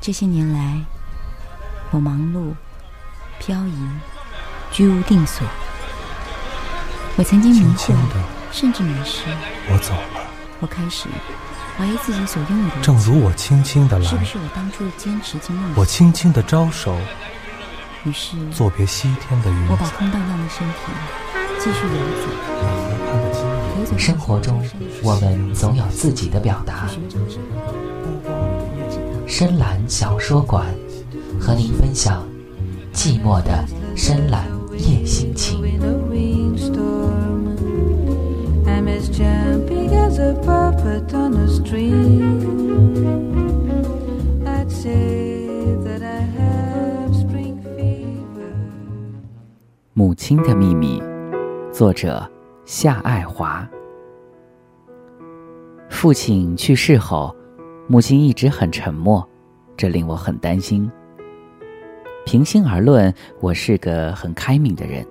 这些年来，我忙碌、漂移、居无定所。我曾经迷惑，甚至迷失。我走了。我开始怀疑自己所拥有的。正如我轻轻的来，是不是我当初的坚持及梦想？我轻轻的招手。于是，作别西天的云我把空荡荡的身体继续游走。生活中，我们总有自己的表达。深蓝小说馆，和您分享寂寞的深蓝夜心情。母亲的秘密，作者夏爱华。父亲去世后，母亲一直很沉默，这令我很担心。平心而论，我是个很开明的人，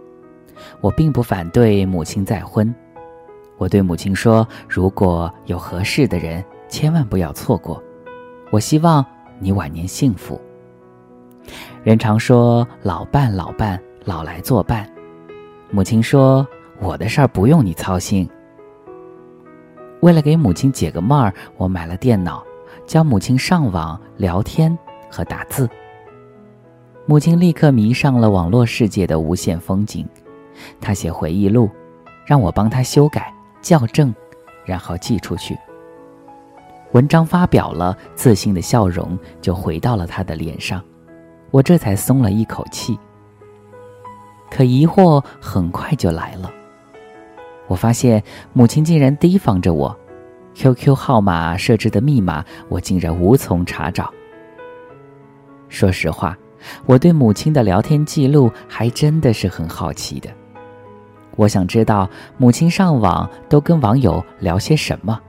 我并不反对母亲再婚。我对母亲说：“如果有合适的人，千万不要错过。我希望你晚年幸福。”人常说“老伴，老伴”。老来作伴，母亲说：“我的事儿不用你操心。”为了给母亲解个闷儿，我买了电脑，教母亲上网聊天和打字。母亲立刻迷上了网络世界的无限风景，她写回忆录，让我帮她修改、校正，然后寄出去。文章发表了，自信的笑容就回到了她的脸上，我这才松了一口气。可疑惑很快就来了。我发现母亲竟然提防着我，QQ 号码设置的密码我竟然无从查找。说实话，我对母亲的聊天记录还真的是很好奇的。我想知道母亲上网都跟网友聊些什么。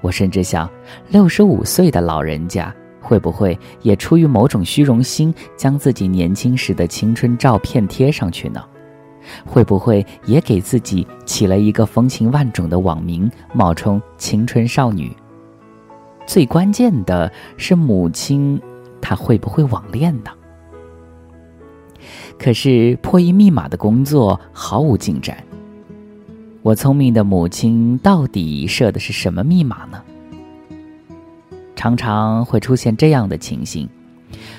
我甚至想，六十五岁的老人家。会不会也出于某种虚荣心，将自己年轻时的青春照片贴上去呢？会不会也给自己起了一个风情万种的网名，冒充青春少女？最关键的是，母亲她会不会网恋呢？可是破译密码的工作毫无进展。我聪明的母亲到底设的是什么密码呢？常常会出现这样的情形：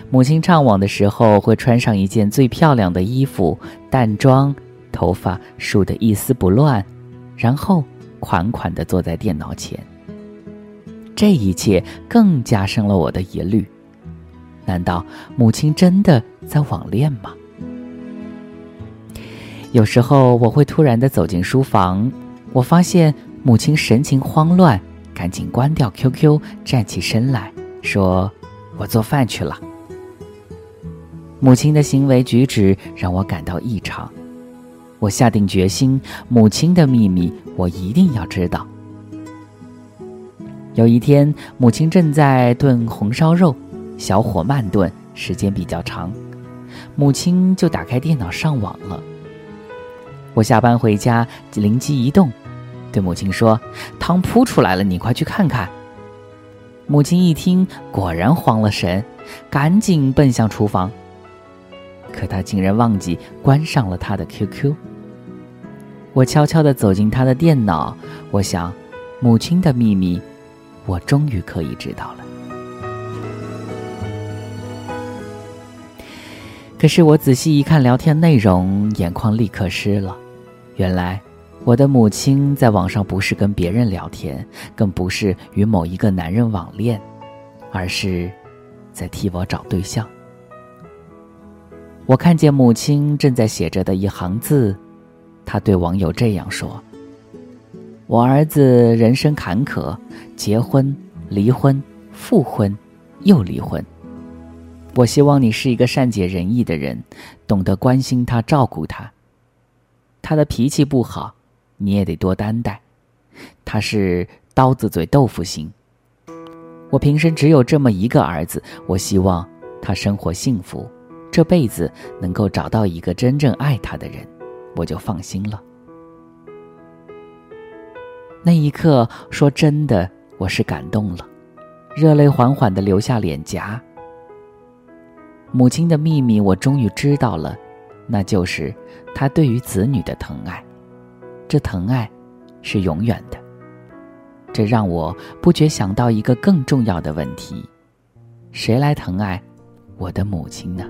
母亲上网的时候会穿上一件最漂亮的衣服，淡妆，头发梳得一丝不乱，然后款款地坐在电脑前。这一切更加深了我的疑虑：难道母亲真的在网恋吗？有时候我会突然地走进书房，我发现母亲神情慌乱。赶紧关掉 QQ，站起身来说：“我做饭去了。”母亲的行为举止让我感到异常。我下定决心，母亲的秘密我一定要知道。有一天，母亲正在炖红烧肉，小火慢炖，时间比较长，母亲就打开电脑上网了。我下班回家，灵机一动。对母亲说：“汤扑出来了，你快去看看。”母亲一听，果然慌了神，赶紧奔向厨房。可他竟然忘记关上了他的 QQ。我悄悄地走进他的电脑，我想，母亲的秘密，我终于可以知道了。可是我仔细一看聊天内容，眼眶立刻湿了，原来。我的母亲在网上不是跟别人聊天，更不是与某一个男人网恋，而是在替我找对象。我看见母亲正在写着的一行字，她对网友这样说：“我儿子人生坎坷，结婚、离婚、复婚，又离婚。我希望你是一个善解人意的人，懂得关心他、照顾他。他的脾气不好。”你也得多担待，他是刀子嘴豆腐心。我平生只有这么一个儿子，我希望他生活幸福，这辈子能够找到一个真正爱他的人，我就放心了。那一刻，说真的，我是感动了，热泪缓缓的流下脸颊。母亲的秘密我终于知道了，那就是她对于子女的疼爱。这疼爱是永远的。这让我不觉想到一个更重要的问题：谁来疼爱我的母亲呢？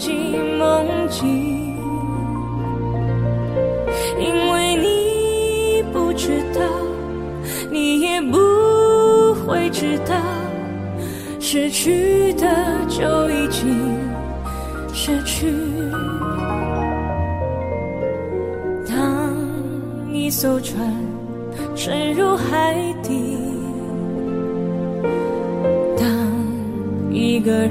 记梦境，因为你不知道，你也不会知道，失去的就已经失去。当一艘船沉入海底，当一个人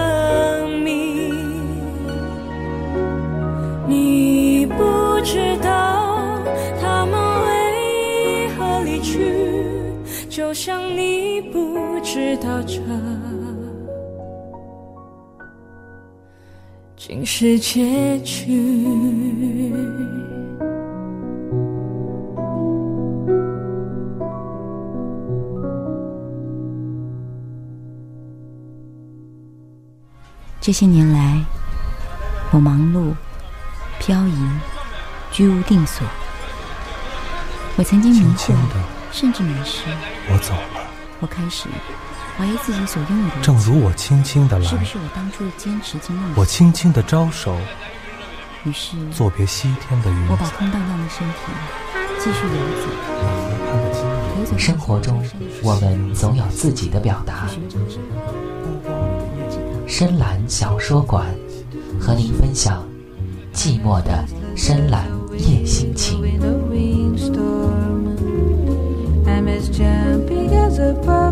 就像你不知道这竟是结局。这些年来，我忙碌、漂移、居无定所。我曾经迷惑轻轻，的，甚至迷失。我走了。我开始怀疑自己所拥有的，正如我轻轻的来，是不是我当初的坚持及梦想？我轻轻的招手，于是，作别西天的云我把。空荡荡的身体继续游走，生活中，我们总有自己的表达。深蓝小说馆，和您分享寂寞的深蓝夜心情。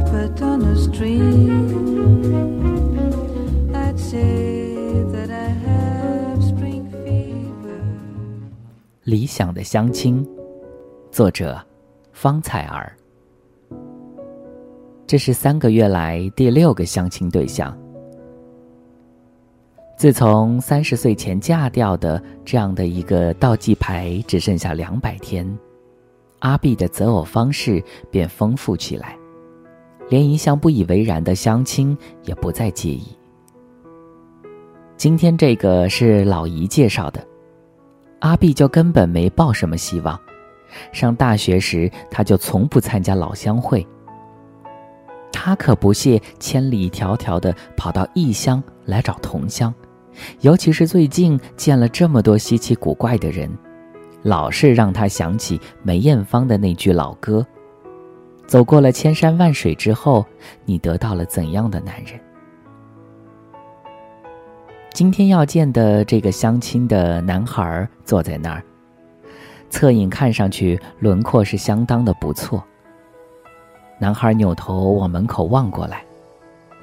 A puppet on a string. I'd say that I have spring fever. 理想的相亲，作者方采儿。这是三个月来第六个相亲对象。自从三十岁前嫁掉的这样的一个倒计牌只剩下两百天，阿碧的择偶方式便丰富起来。连一向不以为然的相亲也不再介意。今天这个是老姨介绍的，阿碧就根本没抱什么希望。上大学时，他就从不参加老乡会。他可不屑千里迢迢的跑到异乡来找同乡，尤其是最近见了这么多稀奇古怪的人，老是让他想起梅艳芳的那句老歌：“走过了千山万水之后，你得到了怎样的男人？”今天要见的这个相亲的男孩坐在那儿，侧影看上去轮廓是相当的不错。男孩扭头往门口望过来，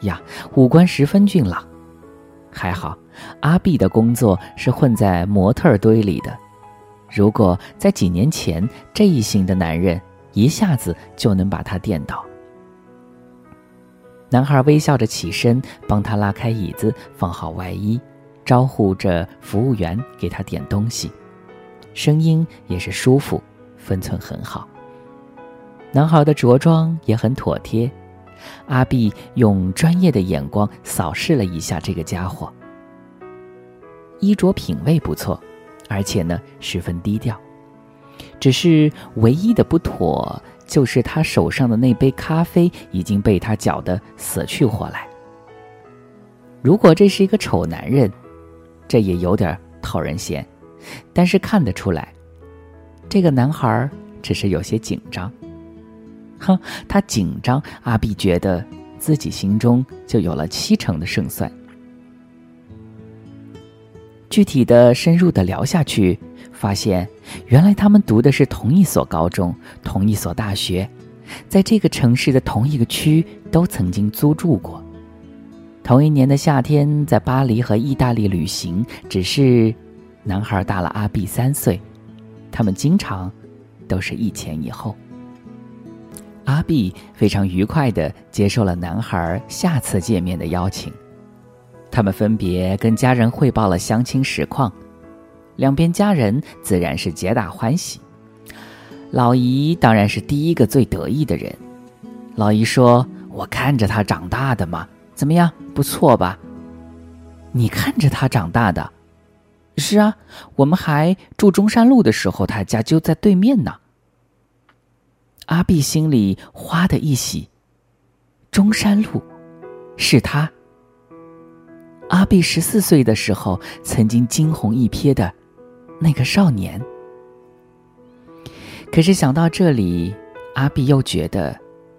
呀，五官十分俊朗。还好，阿碧的工作是混在模特堆里的。如果在几年前，这一型的男人一下子就能把他电倒。男孩微笑着起身，帮他拉开椅子，放好外衣，招呼着服务员给他点东西，声音也是舒服，分寸很好。男孩的着装也很妥帖，阿碧用专业的眼光扫视了一下这个家伙。衣着品味不错，而且呢十分低调。只是唯一的不妥，就是他手上的那杯咖啡已经被他搅得死去活来。如果这是一个丑男人，这也有点讨人嫌。但是看得出来，这个男孩只是有些紧张。哼，他紧张，阿碧觉得自己心中就有了七成的胜算。具体的、深入的聊下去，发现原来他们读的是同一所高中、同一所大学，在这个城市的同一个区都曾经租住过。同一年的夏天，在巴黎和意大利旅行，只是男孩大了阿碧三岁，他们经常都是一前一后。阿碧非常愉快地接受了男孩下次见面的邀请，他们分别跟家人汇报了相亲实况，两边家人自然是皆大欢喜。老姨当然是第一个最得意的人，老姨说：“我看着他长大的嘛，怎么样，不错吧？”你看着他长大的，是啊，我们还住中山路的时候，他家就在对面呢。阿碧心里哗的一喜，中山路，是他。阿碧十四岁的时候，曾经惊鸿一瞥的，那个少年。可是想到这里，阿碧又觉得，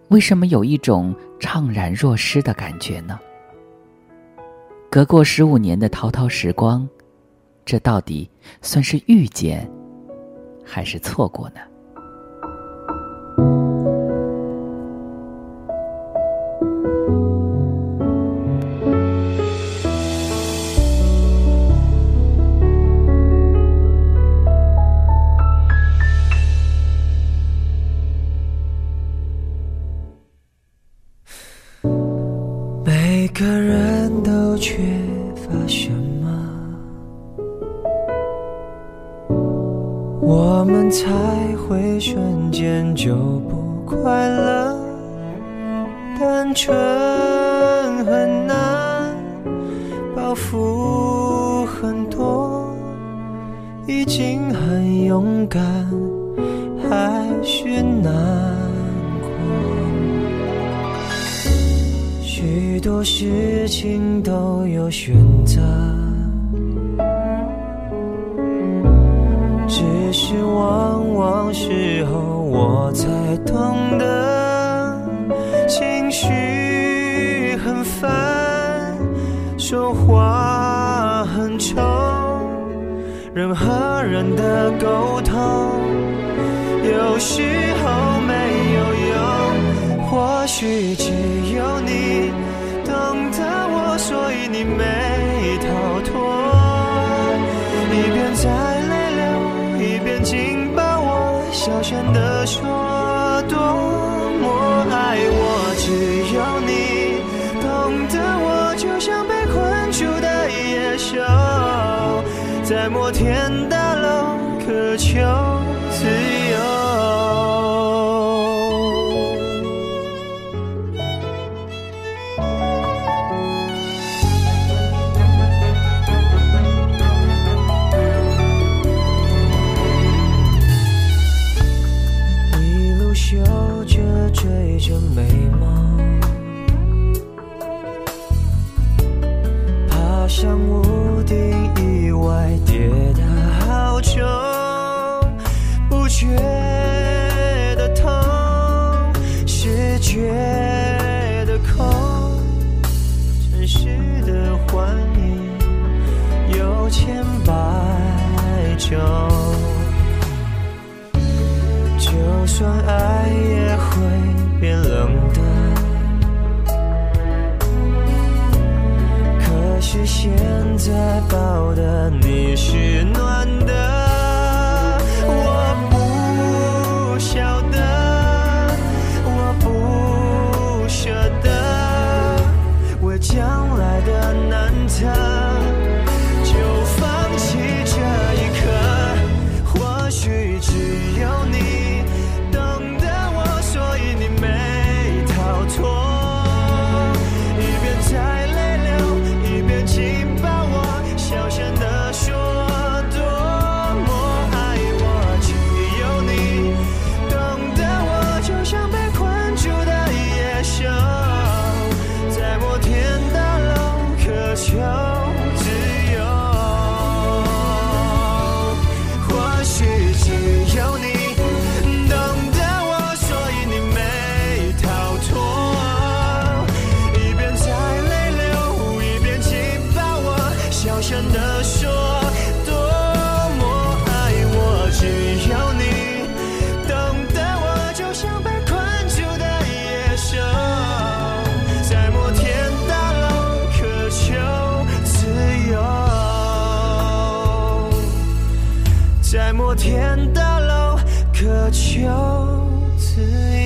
为什么有一种怅然若失的感觉呢？隔过十五年的滔滔时光，这到底算是遇见，还是错过呢？心很勇敢，还是难过。许多事情都有选择，只是往往时候我才懂得，人和人的沟通有时候没有用，或许只有你。懂得我，所以你没逃脱。一边在泪流，一边紧抱我，小声地说多么爱我。只有在摩天大楼渴求自由。to you.